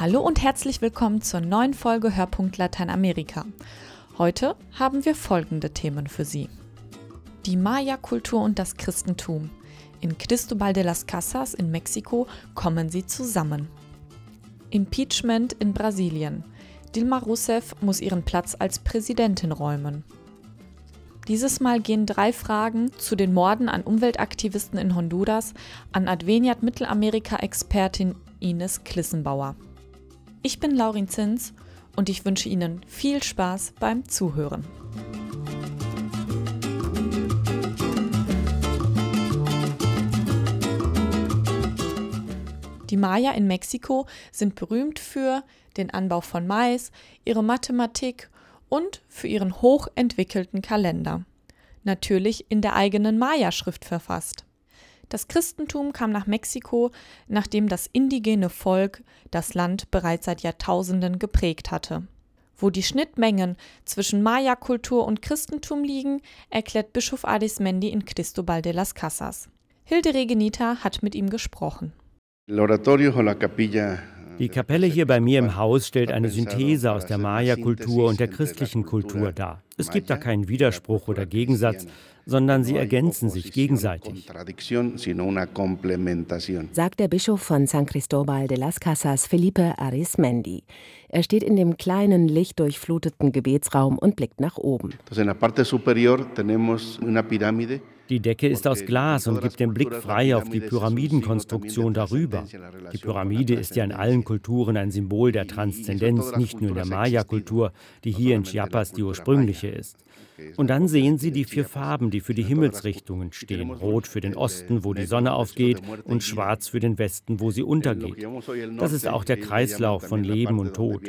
Hallo und herzlich willkommen zur neuen Folge Hörpunkt Lateinamerika. Heute haben wir folgende Themen für Sie. Die Maya-Kultur und das Christentum. In Cristobal de las Casas in Mexiko kommen sie zusammen. Impeachment in Brasilien. Dilma Rousseff muss ihren Platz als Präsidentin räumen. Dieses Mal gehen drei Fragen zu den Morden an Umweltaktivisten in Honduras an Adveniat Mittelamerika-Expertin Ines Klissenbauer. Ich bin Laurin Zins und ich wünsche Ihnen viel Spaß beim Zuhören. Die Maya in Mexiko sind berühmt für den Anbau von Mais, ihre Mathematik und für ihren hochentwickelten Kalender. Natürlich in der eigenen Maya-Schrift verfasst. Das Christentum kam nach Mexiko, nachdem das indigene Volk das Land bereits seit Jahrtausenden geprägt hatte. Wo die Schnittmengen zwischen Maya-Kultur und Christentum liegen, erklärt Bischof Arismendi in Cristobal de las Casas. Hilde Regenita hat mit ihm gesprochen. Die Kapelle hier bei mir im Haus stellt eine Synthese aus der Maya-Kultur und der christlichen Kultur dar. Es gibt da keinen Widerspruch oder Gegensatz, sondern sie ergänzen sich gegenseitig. Sagt der Bischof von San Cristobal de las Casas, Felipe Arismendi. Er steht in dem kleinen, lichtdurchfluteten Gebetsraum und blickt nach oben. Die Decke ist aus Glas und gibt den Blick frei auf die Pyramidenkonstruktion darüber. Die Pyramide ist ja in allen Kulturen ein Symbol der Transzendenz, nicht nur in der Maya-Kultur, die hier in Chiapas die ursprüngliche ist. Und dann sehen Sie die vier Farben, die für die Himmelsrichtungen stehen. Rot für den Osten, wo die Sonne aufgeht, und schwarz für den Westen, wo sie untergeht. Das ist auch der Kreislauf von Leben und Tod.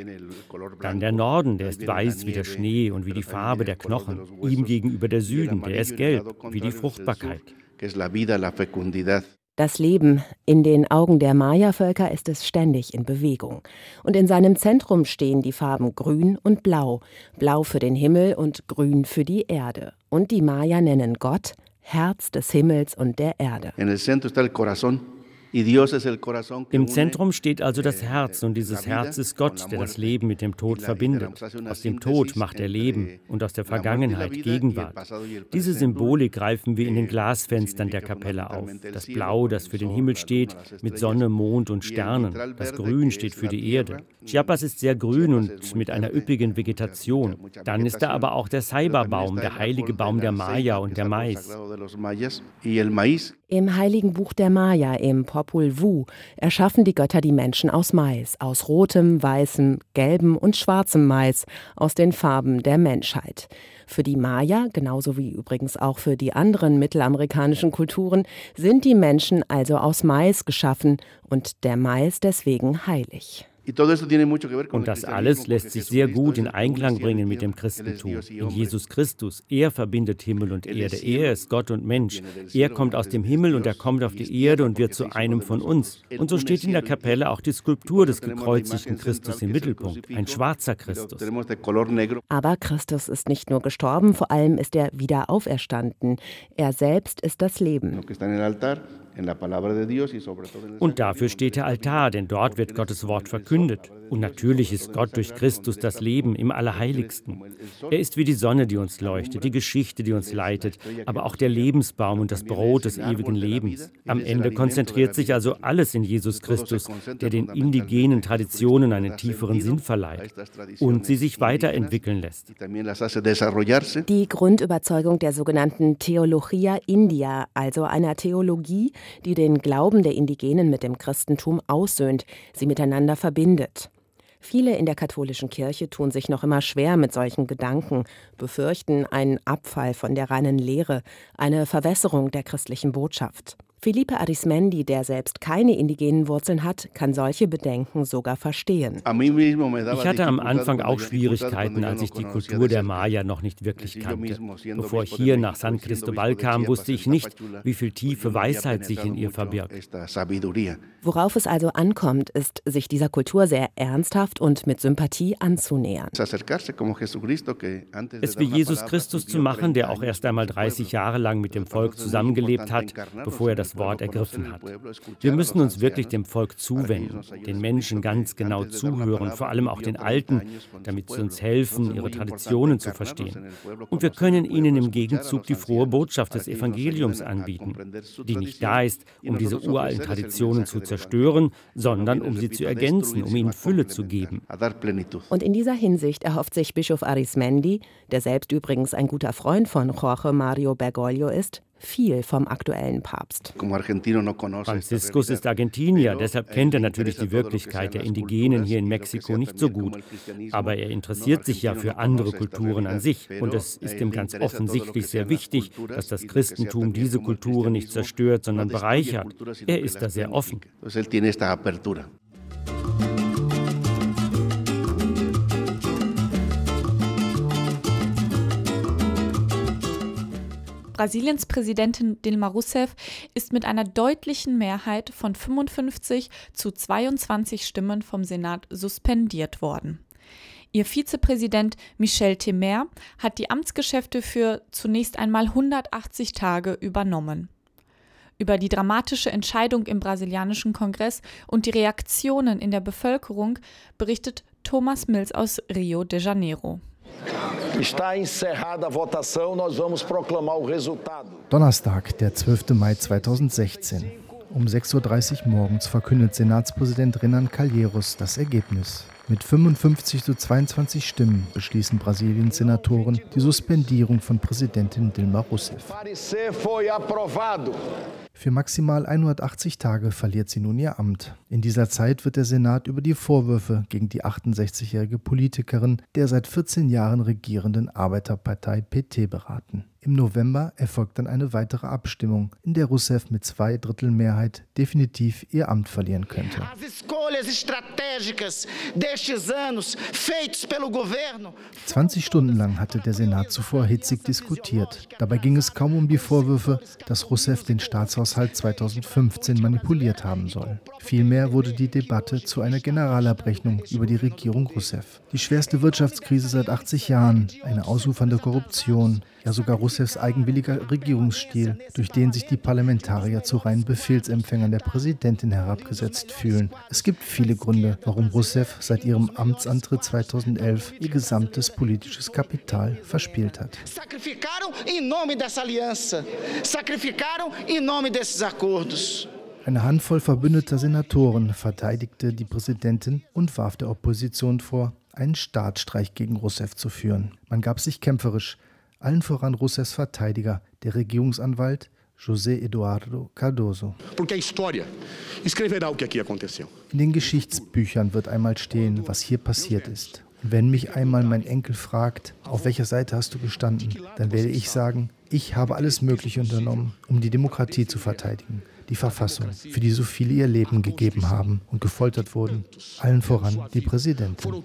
Dann der Norden, der ist weiß wie der Schnee und wie die Farbe der Knochen. Ihm gegenüber der Süden, der ist gelb, wie die Fruchtbarkeit. Das Leben in den Augen der Maya-Völker ist es ständig in Bewegung. Und in seinem Zentrum stehen die Farben Grün und Blau. Blau für den Himmel und Grün für die Erde. Und die Maya nennen Gott Herz des Himmels und der Erde. En el centro está el corazón im Zentrum steht also das Herz und dieses Herz ist Gott, der das Leben mit dem Tod verbindet. Aus dem Tod macht er Leben und aus der Vergangenheit Gegenwart. Diese Symbolik greifen wir in den Glasfenstern der Kapelle auf. Das Blau, das für den Himmel steht, mit Sonne, Mond und Sternen. Das Grün steht für die Erde. Chiapas ist sehr grün und mit einer üppigen Vegetation. Dann ist da aber auch der Saiba-Baum, der heilige Baum der Maya und der Mais. Im heiligen Buch der Maya, im Popul Vuh, erschaffen die Götter die Menschen aus Mais, aus rotem, weißem, gelbem und schwarzem Mais, aus den Farben der Menschheit. Für die Maya, genauso wie übrigens auch für die anderen mittelamerikanischen Kulturen, sind die Menschen also aus Mais geschaffen und der Mais deswegen heilig. Und das alles lässt sich sehr gut in Einklang bringen mit dem Christentum. In Jesus Christus. Er verbindet Himmel und Erde. Er ist Gott und Mensch. Er kommt aus dem Himmel und er kommt auf die Erde und wird zu einem von uns. Und so steht in der Kapelle auch die Skulptur des gekreuzigten Christus im Mittelpunkt. Ein schwarzer Christus. Aber Christus ist nicht nur gestorben, vor allem ist er wieder auferstanden. Er selbst ist das Leben. Und dafür steht der Altar, denn dort wird Gottes Wort verkündet. Und natürlich ist Gott durch Christus das Leben im Allerheiligsten. Er ist wie die Sonne, die uns leuchtet, die Geschichte, die uns leitet, aber auch der Lebensbaum und das Brot des ewigen Lebens. Am Ende konzentriert sich also alles in Jesus Christus, der den indigenen Traditionen einen tieferen Sinn verleiht und sie sich weiterentwickeln lässt. Die Grundüberzeugung der sogenannten Theologia India, also einer Theologie, die den Glauben der Indigenen mit dem Christentum aussöhnt, sie miteinander verbindet. Viele in der katholischen Kirche tun sich noch immer schwer mit solchen Gedanken, befürchten einen Abfall von der reinen Lehre, eine Verwässerung der christlichen Botschaft. Felipe Arismendi, der selbst keine indigenen Wurzeln hat, kann solche Bedenken sogar verstehen. Ich hatte am Anfang auch Schwierigkeiten, als ich die Kultur der Maya noch nicht wirklich kannte. Bevor ich hier nach San Cristobal kam, wusste ich nicht, wie viel tiefe Weisheit sich in ihr verbirgt. Worauf es also ankommt, ist, sich dieser Kultur sehr ernsthaft und mit Sympathie anzunähern. Es wie Jesus Christus zu machen, der auch erst einmal 30 Jahre lang mit dem Volk zusammengelebt hat, bevor er das das Wort ergriffen hat. Wir müssen uns wirklich dem Volk zuwenden, den Menschen ganz genau zuhören, vor allem auch den Alten, damit sie uns helfen, ihre Traditionen zu verstehen. Und wir können ihnen im Gegenzug die frohe Botschaft des Evangeliums anbieten, die nicht da ist, um diese uralten Traditionen zu zerstören, sondern um sie zu ergänzen, um ihnen Fülle zu geben. Und in dieser Hinsicht erhofft sich Bischof Arismendi, der selbst übrigens ein guter Freund von Jorge Mario Bergoglio ist, viel vom aktuellen Papst. Franziskus ist Argentinier, deshalb kennt er natürlich die Wirklichkeit der Indigenen hier in Mexiko nicht so gut. Aber er interessiert sich ja für andere Kulturen an sich. Und es ist ihm ganz offensichtlich sehr wichtig, dass das Christentum diese Kulturen nicht zerstört, sondern bereichert. Er ist da sehr offen. Brasiliens Präsidentin Dilma Rousseff ist mit einer deutlichen Mehrheit von 55 zu 22 Stimmen vom Senat suspendiert worden. Ihr Vizepräsident Michel Temer hat die Amtsgeschäfte für zunächst einmal 180 Tage übernommen. Über die dramatische Entscheidung im brasilianischen Kongress und die Reaktionen in der Bevölkerung berichtet Thomas Mills aus Rio de Janeiro. Está encerrada a votação, nós vamos proclamar o resultado. Donnerstag, der 12. Mai 2016. Um 6.30 Uhr morgens verkündet Senatspräsident Renan Calheiros das Ergebnis. Mit 55 zu 22 Stimmen beschließen Brasiliens Senatoren die Suspendierung von Präsidentin Dilma Rousseff. Für maximal 180 Tage verliert sie nun ihr Amt. In dieser Zeit wird der Senat über die Vorwürfe gegen die 68-jährige Politikerin der seit 14 Jahren regierenden Arbeiterpartei PT beraten. Im November erfolgt dann eine weitere Abstimmung, in der Rousseff mit zwei Drittel Mehrheit definitiv ihr Amt verlieren könnte. 20 Stunden lang hatte der Senat zuvor hitzig diskutiert. Dabei ging es kaum um die Vorwürfe, dass Rousseff den Staatshaushalt 2015 manipuliert haben soll. Vielmehr wurde die Debatte zu einer Generalabrechnung über die Regierung Rousseff. Die schwerste Wirtschaftskrise seit 80 Jahren, eine ausufernde Korruption, ja sogar Rousseffs eigenwilliger Regierungsstil, durch den sich die Parlamentarier zu reinen Befehlsempfängern der Präsidentin herabgesetzt fühlen. Es gibt viele Gründe, warum Rousseff seit ihrem Amtsantritt 2011 ihr gesamtes politisches Kapital verspielt hat. Eine Handvoll verbündeter Senatoren verteidigte die Präsidentin und warf der Opposition vor, einen Staatsstreich gegen Rousseff zu führen. Man gab sich kämpferisch, allen voran Rousseffs Verteidiger, der Regierungsanwalt José Eduardo Cardoso. In den Geschichtsbüchern wird einmal stehen, was hier passiert ist. Und wenn mich einmal mein Enkel fragt, auf welcher Seite hast du gestanden, dann werde ich sagen, ich habe alles Mögliche unternommen, um die Demokratie zu verteidigen, die Verfassung, für die so viele ihr Leben gegeben haben und gefoltert wurden, allen voran die Präsidentin.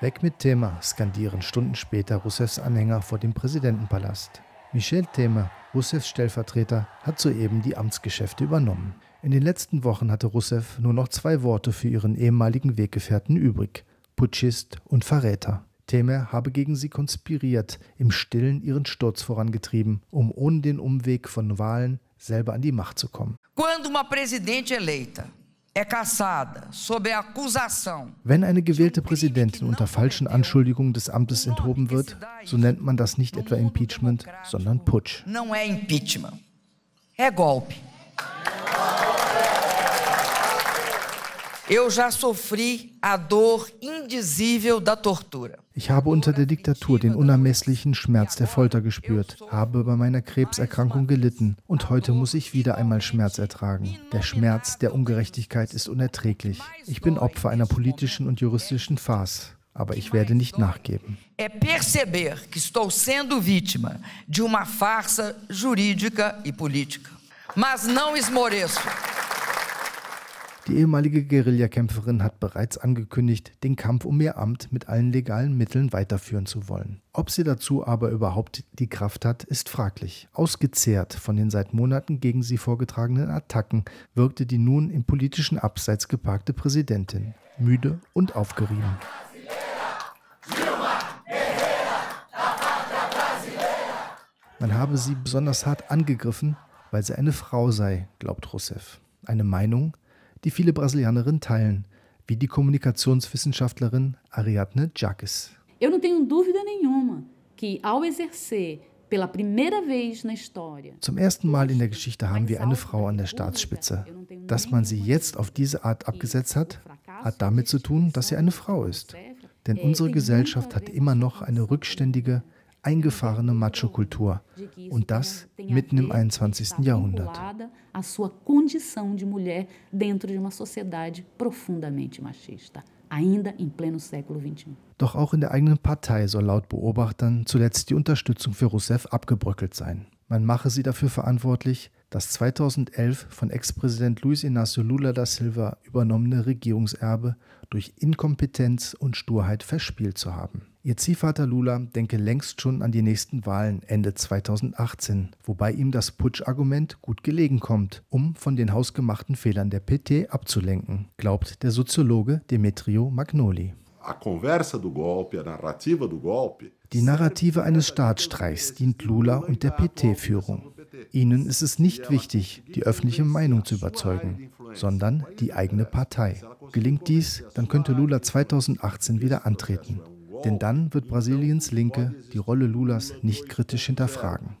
Weg mit Thema, skandieren Stunden später Rousseffs Anhänger vor dem Präsidentenpalast. Michel Thema, Rousseffs Stellvertreter, hat soeben die Amtsgeschäfte übernommen. In den letzten Wochen hatte Rousseff nur noch zwei Worte für ihren ehemaligen Weggefährten übrig: Putschist und Verräter. Temer habe gegen sie konspiriert, im Stillen ihren Sturz vorangetrieben, um ohne den Umweg von Wahlen selber an die Macht zu kommen. Quando uma presidente eleita wenn eine gewählte Präsidentin unter falschen Anschuldigungen des Amtes enthoben wird, so nennt man das nicht etwa Impeachment, sondern Putsch. Não é impeachment. É golpe. Eu já sofri a dor indizível da tortura. Ich habe unter der Diktatur den unermesslichen Schmerz der Folter gespürt, habe bei meiner Krebserkrankung gelitten und heute muss ich wieder einmal Schmerz ertragen. Der Schmerz der Ungerechtigkeit ist unerträglich. Ich bin Opfer einer politischen und juristischen Farce aber ich werde nicht nachgeben. É perceber que estou sendo vítima de uma farsa jurídica e política. Mas não esmoreço. Die ehemalige Guerillakämpferin hat bereits angekündigt, den Kampf um ihr Amt mit allen legalen Mitteln weiterführen zu wollen. Ob sie dazu aber überhaupt die Kraft hat, ist fraglich. Ausgezehrt von den seit Monaten gegen sie vorgetragenen Attacken wirkte die nun im politischen Abseits geparkte Präsidentin müde und aufgerieben. Man habe sie besonders hart angegriffen, weil sie eine Frau sei, glaubt Rousseff. Eine Meinung, die viele Brasilianerinnen teilen, wie die Kommunikationswissenschaftlerin Ariadne Jacques. Eu não tenho dúvida nenhuma que ao exercer zum ersten Mal in der Geschichte haben wir eine Frau an der Staatsspitze. Dass man sie jetzt auf diese Art abgesetzt hat, hat damit zu tun, dass sie eine Frau ist. Denn unsere Gesellschaft hat immer noch eine rückständige, eingefahrene Macho-Kultur. Und das mitten im 21. Jahrhundert. A sua condição de mulher dentro de uma sociedade profundamente machista ainda em pleno século XXI. Doch auch in der eigenen Partei soll laut Beobachtern zuletzt die Unterstützung für Rousseff abgebröckelt sein. Man mache sie dafür verantwortlich, das 2011 von Ex-Präsident Luiz Inácio Lula da Silva übernommene Regierungserbe durch Inkompetenz und Sturheit verspielt zu haben. Ihr Ziehvater Lula denke längst schon an die nächsten Wahlen Ende 2018, wobei ihm das Putschargument gut gelegen kommt, um von den hausgemachten Fehlern der PT abzulenken, glaubt der Soziologe Demetrio Magnoli. Die Narrative eines Staatsstreichs dient Lula und der PT-Führung. Ihnen ist es nicht wichtig, die öffentliche Meinung zu überzeugen, sondern die eigene Partei. Gelingt dies, dann könnte Lula 2018 wieder antreten. Denn dann wird Brasiliens Linke die Rolle Lulas nicht kritisch hinterfragen.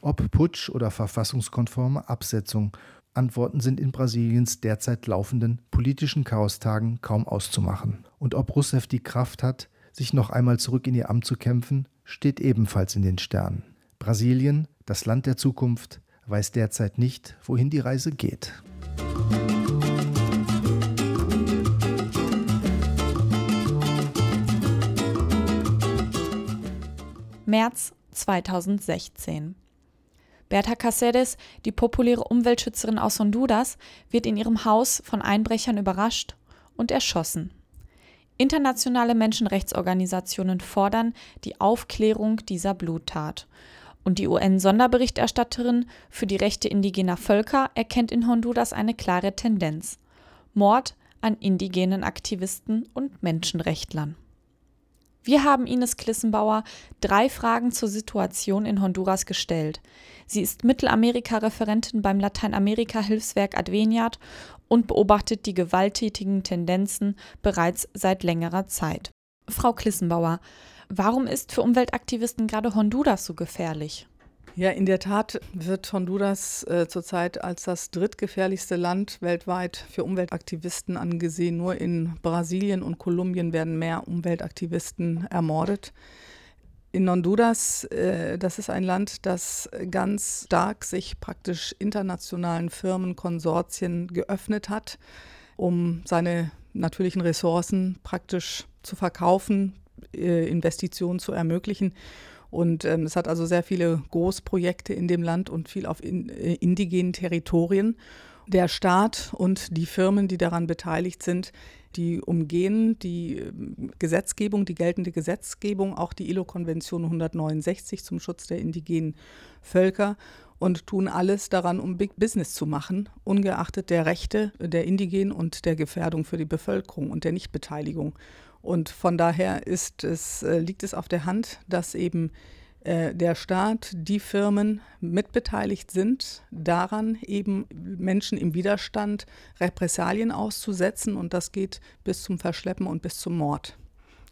Ob Putsch oder verfassungskonforme Absetzung, Antworten sind in Brasiliens derzeit laufenden politischen Chaostagen kaum auszumachen. Und ob Rousseff die Kraft hat, sich noch einmal zurück in ihr Amt zu kämpfen, steht ebenfalls in den Sternen. Brasilien, das Land der Zukunft, weiß derzeit nicht, wohin die Reise geht. März 2016. Berta Caceres, die populäre Umweltschützerin aus Honduras, wird in ihrem Haus von Einbrechern überrascht und erschossen. Internationale Menschenrechtsorganisationen fordern die Aufklärung dieser Bluttat. Und die UN-Sonderberichterstatterin für die Rechte indigener Völker erkennt in Honduras eine klare Tendenz. Mord an indigenen Aktivisten und Menschenrechtlern. Wir haben Ines Klissenbauer drei Fragen zur Situation in Honduras gestellt. Sie ist Mittelamerika-Referentin beim Lateinamerika-Hilfswerk Adveniat und beobachtet die gewalttätigen Tendenzen bereits seit längerer Zeit. Frau Klissenbauer, warum ist für Umweltaktivisten gerade Honduras so gefährlich? Ja, in der Tat wird Honduras äh, zurzeit als das drittgefährlichste Land weltweit für Umweltaktivisten angesehen. Nur in Brasilien und Kolumbien werden mehr Umweltaktivisten ermordet. In Honduras, äh, das ist ein Land, das ganz stark sich praktisch internationalen Firmen, Konsortien geöffnet hat, um seine natürlichen Ressourcen praktisch zu verkaufen, äh, Investitionen zu ermöglichen. Und ähm, es hat also sehr viele Großprojekte in dem Land und viel auf in, äh, indigenen Territorien. Der Staat und die Firmen, die daran beteiligt sind, die umgehen die ähm, Gesetzgebung, die geltende Gesetzgebung, auch die ILO-Konvention 169 zum Schutz der indigenen Völker und tun alles daran, um Big Business zu machen, ungeachtet der Rechte der Indigenen und der Gefährdung für die Bevölkerung und der Nichtbeteiligung. Und von daher ist es, äh, liegt es auf der Hand, dass eben äh, der Staat, die Firmen mitbeteiligt sind, daran eben Menschen im Widerstand Repressalien auszusetzen. Und das geht bis zum Verschleppen und bis zum Mord.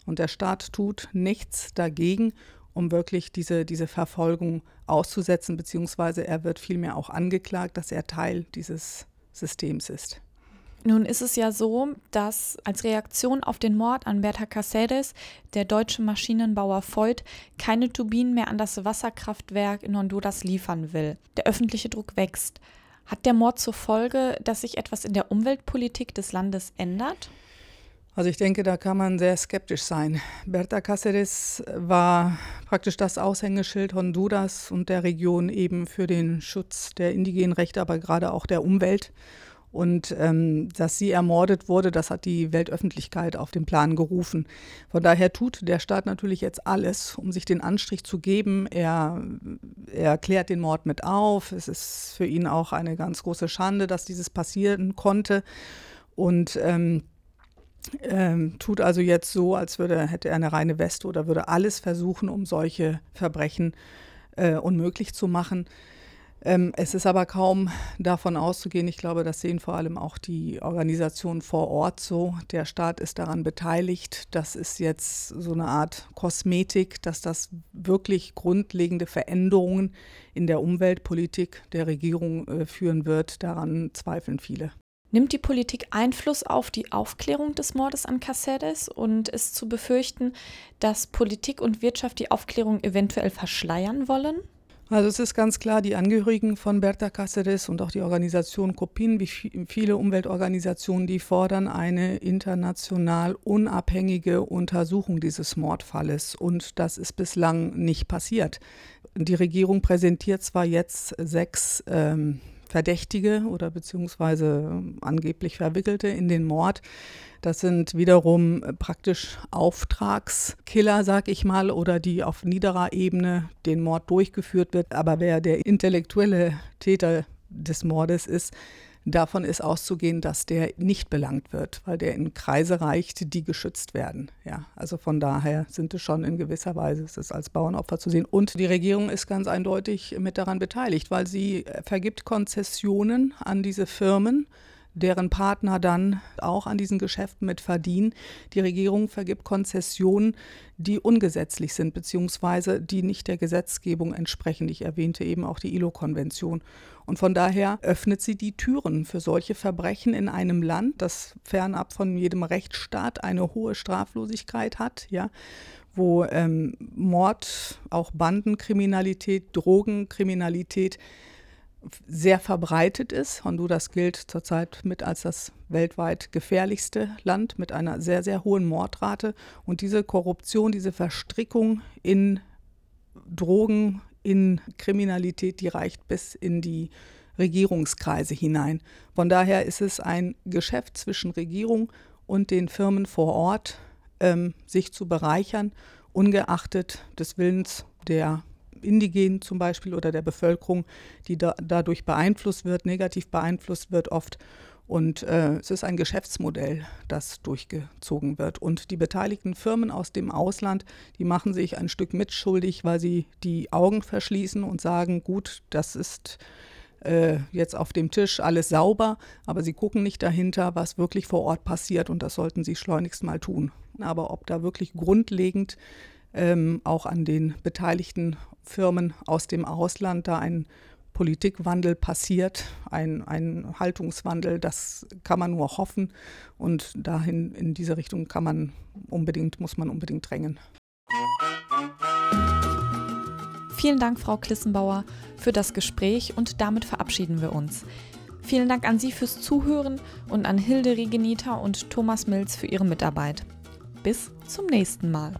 Und der Staat tut nichts dagegen, um wirklich diese, diese Verfolgung auszusetzen, beziehungsweise er wird vielmehr auch angeklagt, dass er Teil dieses Systems ist. Nun ist es ja so, dass als Reaktion auf den Mord an Berta Cáceres der deutsche Maschinenbauer Voigt keine Turbinen mehr an das Wasserkraftwerk in Honduras liefern will. Der öffentliche Druck wächst. Hat der Mord zur Folge, dass sich etwas in der Umweltpolitik des Landes ändert? Also ich denke, da kann man sehr skeptisch sein. Berta Cáceres war praktisch das Aushängeschild Honduras und der Region eben für den Schutz der indigenen Rechte, aber gerade auch der Umwelt. Und ähm, dass sie ermordet wurde, das hat die Weltöffentlichkeit auf den Plan gerufen. Von daher tut der Staat natürlich jetzt alles, um sich den Anstrich zu geben. Er, er klärt den Mord mit auf. Es ist für ihn auch eine ganz große Schande, dass dieses passieren konnte. Und ähm, ähm, tut also jetzt so, als würde, hätte er eine reine Weste oder würde alles versuchen, um solche Verbrechen äh, unmöglich zu machen. Ähm, es ist aber kaum davon auszugehen. Ich glaube, das sehen vor allem auch die Organisationen vor Ort so. Der Staat ist daran beteiligt. Das ist jetzt so eine Art Kosmetik, dass das wirklich grundlegende Veränderungen in der Umweltpolitik der Regierung äh, führen wird. Daran zweifeln viele. Nimmt die Politik Einfluss auf die Aufklärung des Mordes an Caceres und ist zu befürchten, dass Politik und Wirtschaft die Aufklärung eventuell verschleiern wollen? Also es ist ganz klar, die Angehörigen von Berta Cáceres und auch die Organisation COPIN, wie viele Umweltorganisationen, die fordern eine international unabhängige Untersuchung dieses Mordfalles. Und das ist bislang nicht passiert. Die Regierung präsentiert zwar jetzt sechs ähm, Verdächtige oder beziehungsweise angeblich Verwickelte in den Mord. Das sind wiederum praktisch Auftragskiller, sag ich mal, oder die auf niederer Ebene den Mord durchgeführt wird. Aber wer der intellektuelle Täter des Mordes ist, Davon ist auszugehen, dass der nicht belangt wird, weil der in Kreise reicht, die geschützt werden. Ja, also von daher sind es schon in gewisser Weise es als Bauernopfer zu sehen. Und die Regierung ist ganz eindeutig mit daran beteiligt, weil sie vergibt Konzessionen an diese Firmen deren Partner dann auch an diesen Geschäften mit verdienen. Die Regierung vergibt Konzessionen, die ungesetzlich sind, beziehungsweise die nicht der Gesetzgebung entsprechen. Ich erwähnte eben auch die ILO-Konvention. Und von daher öffnet sie die Türen für solche Verbrechen in einem Land, das fernab von jedem Rechtsstaat eine hohe Straflosigkeit hat, ja, wo ähm, Mord, auch Bandenkriminalität, Drogenkriminalität sehr verbreitet ist. Honduras gilt zurzeit mit als das weltweit gefährlichste Land mit einer sehr, sehr hohen Mordrate. Und diese Korruption, diese Verstrickung in Drogen, in Kriminalität, die reicht bis in die Regierungskreise hinein. Von daher ist es ein Geschäft zwischen Regierung und den Firmen vor Ort, ähm, sich zu bereichern, ungeachtet des Willens der Indigenen zum Beispiel oder der Bevölkerung, die da, dadurch beeinflusst wird, negativ beeinflusst wird oft. Und äh, es ist ein Geschäftsmodell, das durchgezogen wird. Und die beteiligten Firmen aus dem Ausland, die machen sich ein Stück mitschuldig, weil sie die Augen verschließen und sagen, gut, das ist äh, jetzt auf dem Tisch alles sauber, aber sie gucken nicht dahinter, was wirklich vor Ort passiert. Und das sollten sie schleunigst mal tun. Aber ob da wirklich grundlegend ähm, auch an den beteiligten Firmen aus dem Ausland da ein Politikwandel passiert, ein, ein Haltungswandel, das kann man nur hoffen und dahin in diese Richtung kann man unbedingt, muss man unbedingt drängen. Vielen Dank, Frau Klissenbauer, für das Gespräch und damit verabschieden wir uns. Vielen Dank an Sie fürs Zuhören und an Hilde Regenita und Thomas Mills für ihre Mitarbeit. Bis zum nächsten Mal.